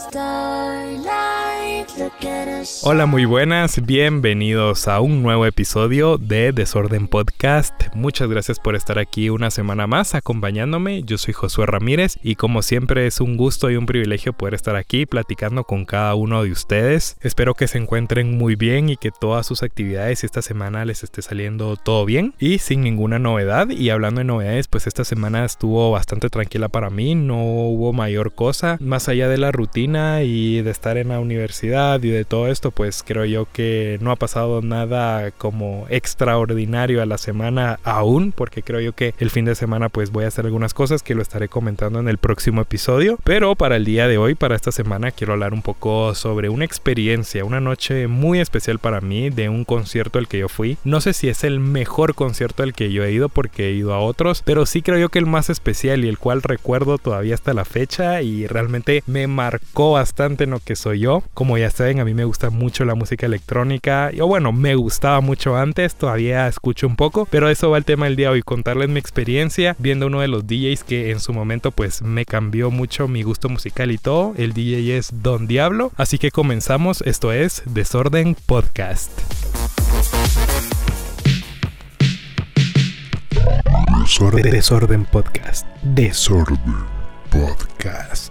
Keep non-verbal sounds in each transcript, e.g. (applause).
starlight. Hola, muy buenas, bienvenidos a un nuevo episodio de Desorden Podcast. Muchas gracias por estar aquí una semana más acompañándome. Yo soy Josué Ramírez y como siempre es un gusto y un privilegio poder estar aquí platicando con cada uno de ustedes. Espero que se encuentren muy bien y que todas sus actividades esta semana les esté saliendo todo bien y sin ninguna novedad. Y hablando de novedades, pues esta semana estuvo bastante tranquila para mí, no hubo mayor cosa más allá de la rutina y de estar en la universidad y de todo esto, pues creo yo que no ha pasado nada como extraordinario a la semana aún, porque creo yo que el fin de semana pues voy a hacer algunas cosas que lo estaré comentando en el próximo episodio. Pero para el día de hoy, para esta semana, quiero hablar un poco sobre una experiencia, una noche muy especial para mí de un concierto al que yo fui. No sé si es el mejor concierto al que yo he ido porque he ido a otros, pero sí creo yo que el más especial y el cual recuerdo todavía hasta la fecha y realmente me marcó bastante en lo que soy yo. Como ya saben, a mí me gusta mucho la música electrónica. O bueno, me gustaba mucho antes, todavía escucho un poco, pero eso va el tema del día de hoy, contarles mi experiencia viendo uno de los DJs que en su momento pues me cambió mucho mi gusto musical y todo. El DJ es Don Diablo, así que comenzamos, esto es Desorden Podcast. Desorden, Desorden Podcast. Desorden Podcast.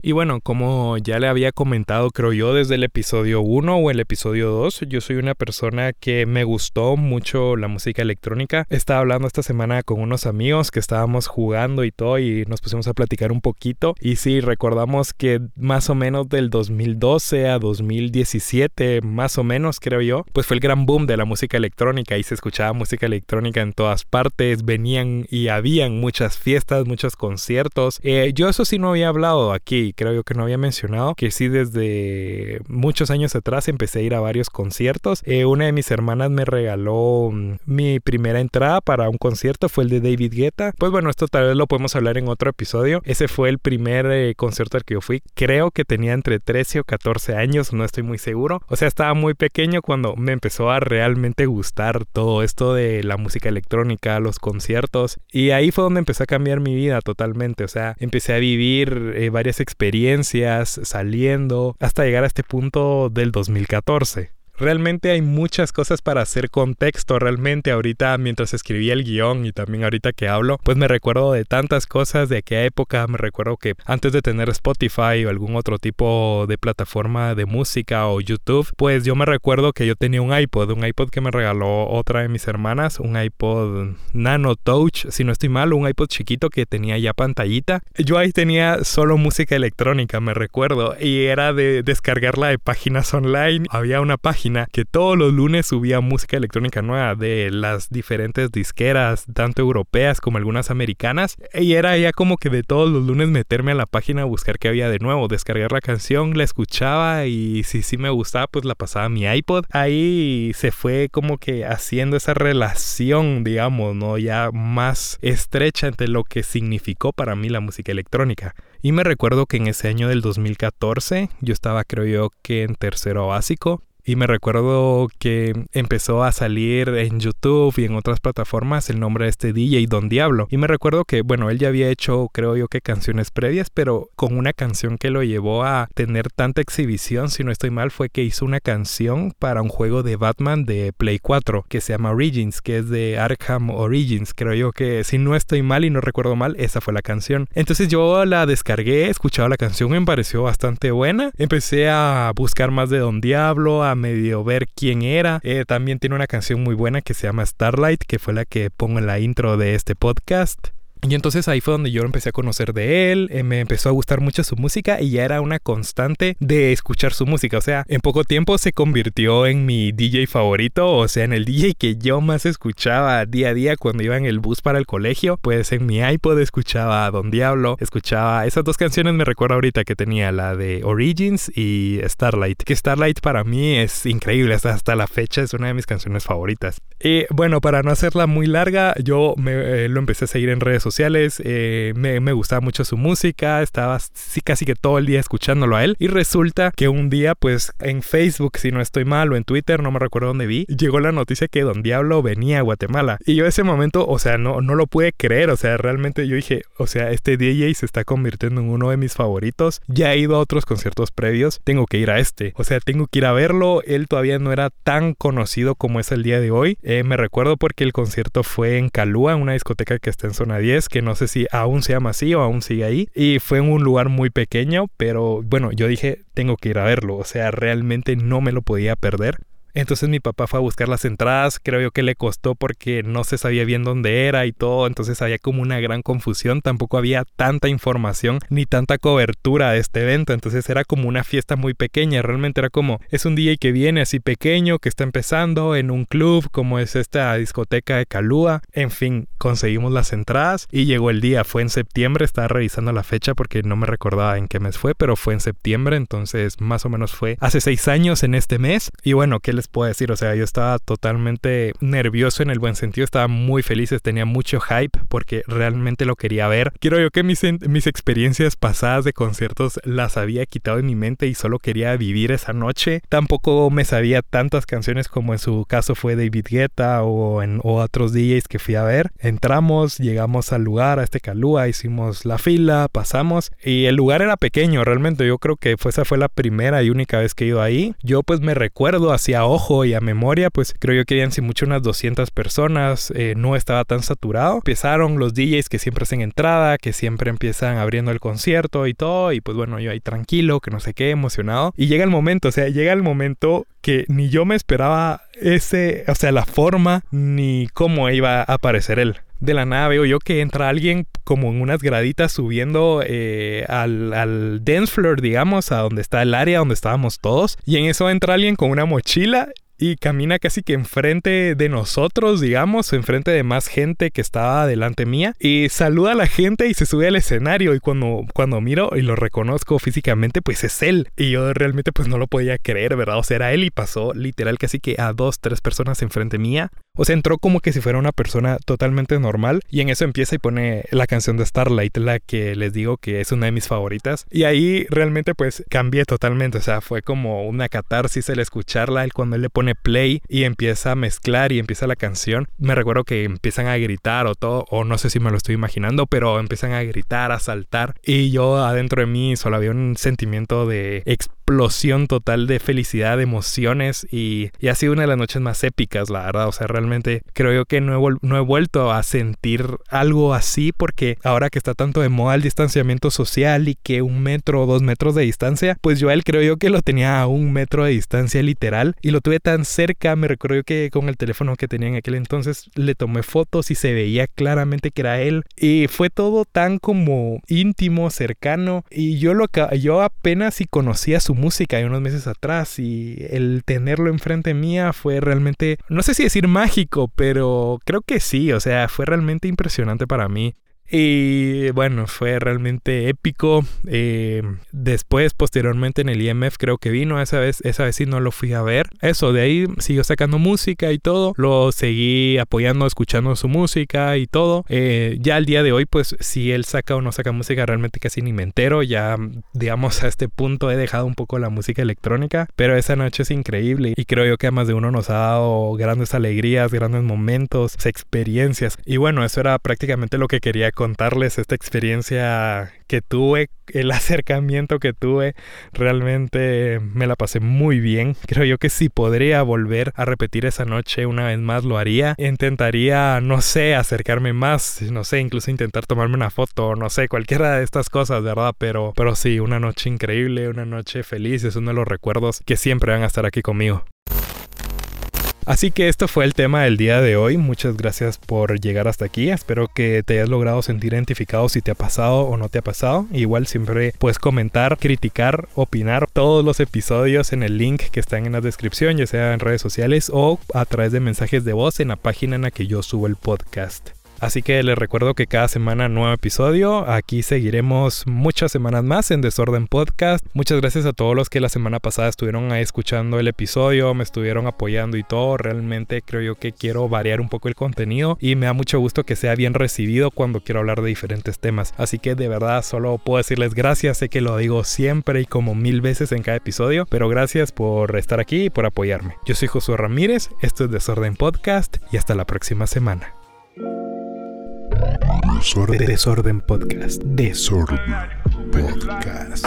Y bueno, como ya le había comentado, creo yo, desde el episodio 1 o el episodio 2, yo soy una persona que me gustó mucho la música electrónica. Estaba hablando esta semana con unos amigos que estábamos jugando y todo y nos pusimos a platicar un poquito. Y sí, recordamos que más o menos del 2012 a 2017, más o menos creo yo, pues fue el gran boom de la música electrónica y se escuchaba música electrónica en todas partes, venían y habían muchas fiestas, muchos conciertos. Eh, yo eso sí no había hablado aquí creo yo que no había mencionado, que sí desde muchos años atrás empecé a ir a varios conciertos. Eh, una de mis hermanas me regaló mm, mi primera entrada para un concierto, fue el de David Guetta. Pues bueno, esto tal vez lo podemos hablar en otro episodio. Ese fue el primer eh, concierto al que yo fui. Creo que tenía entre 13 o 14 años, no estoy muy seguro. O sea, estaba muy pequeño cuando me empezó a realmente gustar todo esto de la música electrónica, los conciertos. Y ahí fue donde empezó a cambiar mi vida totalmente. O sea, empecé a vivir eh, varias experiencias experiencias, saliendo, hasta llegar a este punto del 2014. Realmente hay muchas cosas para hacer contexto. Realmente ahorita mientras escribía el guion y también ahorita que hablo, pues me recuerdo de tantas cosas de aquella época. Me recuerdo que antes de tener Spotify o algún otro tipo de plataforma de música o YouTube, pues yo me recuerdo que yo tenía un iPod, un iPod que me regaló otra de mis hermanas, un iPod Nano Touch, si no estoy mal, un iPod chiquito que tenía ya pantallita. Yo ahí tenía solo música electrónica, me recuerdo, y era de descargarla de páginas online. Había una página que todos los lunes subía música electrónica nueva de las diferentes disqueras, tanto europeas como algunas americanas. Y era ya como que de todos los lunes meterme a la página a buscar qué había de nuevo, descargar la canción, la escuchaba y si sí me gustaba, pues la pasaba a mi iPod. Ahí se fue como que haciendo esa relación, digamos, ¿no? Ya más estrecha entre lo que significó para mí la música electrónica. Y me recuerdo que en ese año del 2014, yo estaba creo yo que en tercero básico, y me recuerdo que empezó a salir en YouTube y en otras plataformas el nombre de este DJ Don Diablo. Y me recuerdo que, bueno, él ya había hecho, creo yo que canciones previas, pero con una canción que lo llevó a tener tanta exhibición, si no estoy mal, fue que hizo una canción para un juego de Batman de Play 4 que se llama Origins, que es de Arkham Origins. Creo yo que, si no estoy mal y no recuerdo mal, esa fue la canción. Entonces yo la descargué, escuchaba la canción, me pareció bastante buena. Empecé a buscar más de Don Diablo, a medio ver quién era. Eh, también tiene una canción muy buena que se llama Starlight, que fue la que pongo en la intro de este podcast. Y entonces ahí fue donde yo empecé a conocer de él, eh, me empezó a gustar mucho su música y ya era una constante de escuchar su música. O sea, en poco tiempo se convirtió en mi DJ favorito, o sea, en el DJ que yo más escuchaba día a día cuando iba en el bus para el colegio. Pues en mi iPod escuchaba a Don Diablo, escuchaba esas dos canciones, me recuerdo ahorita que tenía la de Origins y Starlight. Que Starlight para mí es increíble, hasta, hasta la fecha es una de mis canciones favoritas. Y bueno, para no hacerla muy larga, yo me, eh, lo empecé a seguir en redes sociales, eh, me, gustaba mucho su música, estaba casi que todo el día escuchándolo a él. Y resulta que un día pues en Facebook, si no estoy mal, o en Twitter, no me recuerdo dónde vi, llegó la noticia que Don Diablo venía a Guatemala. Y yo ese momento, o sea, no, no lo pude creer, o sea, realmente yo dije, o sea, este DJ se está convirtiendo en uno de mis favoritos, ya he ido a otros conciertos previos, tengo que ir a este, o sea, tengo que ir a verlo, él todavía no era tan conocido como es el día de hoy, eh, me recuerdo porque el concierto fue en Calúa, una discoteca que está en zona 10, que no sé si aún se llama así o aún sigue ahí, y fue en un lugar muy pequeño, pero bueno, yo dije, tengo que ir a verlo, o sea, realmente no me lo podía perder. Entonces mi papá fue a buscar las entradas, creo yo que le costó porque no se sabía bien dónde era y todo, entonces había como una gran confusión, tampoco había tanta información ni tanta cobertura de este evento, entonces era como una fiesta muy pequeña, realmente era como, es un DJ que viene así pequeño, que está empezando en un club como es esta discoteca de Calúa, en fin, conseguimos las entradas y llegó el día, fue en septiembre, estaba revisando la fecha porque no me recordaba en qué mes fue, pero fue en septiembre, entonces más o menos fue hace seis años en este mes y bueno, ¿qué les puedo decir? O sea, yo estaba totalmente nervioso en el buen sentido, estaba muy feliz, tenía mucho hype porque realmente lo quería ver. Quiero yo que mis, mis experiencias pasadas de conciertos las había quitado de mi mente y solo quería vivir esa noche. Tampoco me sabía tantas canciones como en su caso fue David Guetta o en otros DJs que fui a ver. Entramos, llegamos al lugar, a este Calúa, hicimos la fila, pasamos y el lugar era pequeño, realmente yo creo que esa fue la primera y única vez que he ido ahí. Yo pues me recuerdo hacia ojo y a memoria, pues creo yo que habían si mucho unas 200 personas, eh, no estaba tan saturado. Empezaron los DJs que siempre hacen entrada, que siempre empiezan abriendo el concierto y todo, y pues bueno, yo ahí tranquilo, que no sé qué, emocionado. Y llega el momento, o sea, llega el momento que ni yo me esperaba ese, o sea, la forma ni cómo iba a aparecer él de la nada veo yo que entra alguien como en unas graditas subiendo eh, al, al dance floor, digamos, a donde está el área donde estábamos todos. Y en eso entra alguien con una mochila y camina casi que enfrente de nosotros, digamos, enfrente de más gente que estaba delante mía y saluda a la gente y se sube al escenario y cuando, cuando miro y lo reconozco físicamente, pues es él y yo realmente pues no lo podía creer, ¿verdad? O sea, era él y pasó literal casi que a dos, tres personas enfrente mía. O sea, entró como que si fuera una persona totalmente normal y en eso empieza y pone la canción de Starlight, la que les digo que es una de mis favoritas. Y ahí realmente pues cambié totalmente, o sea, fue como una catarsis el escucharla, el cuando él le pone play y empieza a mezclar y empieza la canción, me recuerdo que empiezan a gritar o todo, o no sé si me lo estoy imaginando, pero empiezan a gritar, a saltar y yo adentro de mí solo había un sentimiento de explosión total de felicidad, de emociones y, y ha sido una de las noches más épicas, la verdad, o sea, realmente creo yo que no he, no he vuelto a sentir algo así porque ahora que está tanto de moda el distanciamiento social y que un metro o dos metros de distancia, pues yo a él creo yo que lo tenía a un metro de distancia literal y lo tuve tan cerca, me recuerdo que con el teléfono que tenía en aquel entonces le tomé fotos y se veía claramente que era él. Y fue todo tan como íntimo, cercano. Y yo, lo, yo apenas si conocía su música de unos meses atrás y el tenerlo enfrente mía fue realmente, no sé si decir pero creo que sí, o sea, fue realmente impresionante para mí. Y bueno, fue realmente épico. Eh, después, posteriormente en el IMF creo que vino, esa vez, esa vez sí no lo fui a ver. Eso, de ahí siguió sacando música y todo. Lo seguí apoyando, escuchando su música y todo. Eh, ya al día de hoy, pues si él saca o no saca música, realmente casi ni me entero. Ya, digamos, a este punto he dejado un poco la música electrónica. Pero esa noche es increíble y creo yo que a más de uno nos ha dado grandes alegrías, grandes momentos, experiencias. Y bueno, eso era prácticamente lo que quería contarles esta experiencia que tuve, el (laughs) acercamiento que tuve. Realmente me la pasé muy bien. Creo yo que si podría volver a repetir esa noche una vez más lo haría. Intentaría, no sé, acercarme más, no sé, incluso intentar tomarme una foto, no sé, cualquiera de estas cosas, ¿verdad? Pero, pero sí, una noche increíble, una noche feliz, es uno de los recuerdos que siempre van a estar aquí conmigo. Así que esto fue el tema del día de hoy. Muchas gracias por llegar hasta aquí. Espero que te hayas logrado sentir identificado si te ha pasado o no te ha pasado. Igual siempre puedes comentar, criticar, opinar todos los episodios en el link que están en la descripción, ya sea en redes sociales o a través de mensajes de voz en la página en la que yo subo el podcast. Así que les recuerdo que cada semana nuevo episodio. Aquí seguiremos muchas semanas más en Desorden Podcast. Muchas gracias a todos los que la semana pasada estuvieron ahí escuchando el episodio, me estuvieron apoyando y todo. Realmente creo yo que quiero variar un poco el contenido y me da mucho gusto que sea bien recibido cuando quiero hablar de diferentes temas. Así que de verdad solo puedo decirles gracias. Sé que lo digo siempre y como mil veces en cada episodio, pero gracias por estar aquí y por apoyarme. Yo soy Josué Ramírez, esto es Desorden Podcast y hasta la próxima semana. Desorden, Desorden Podcast. Desorden Podcast.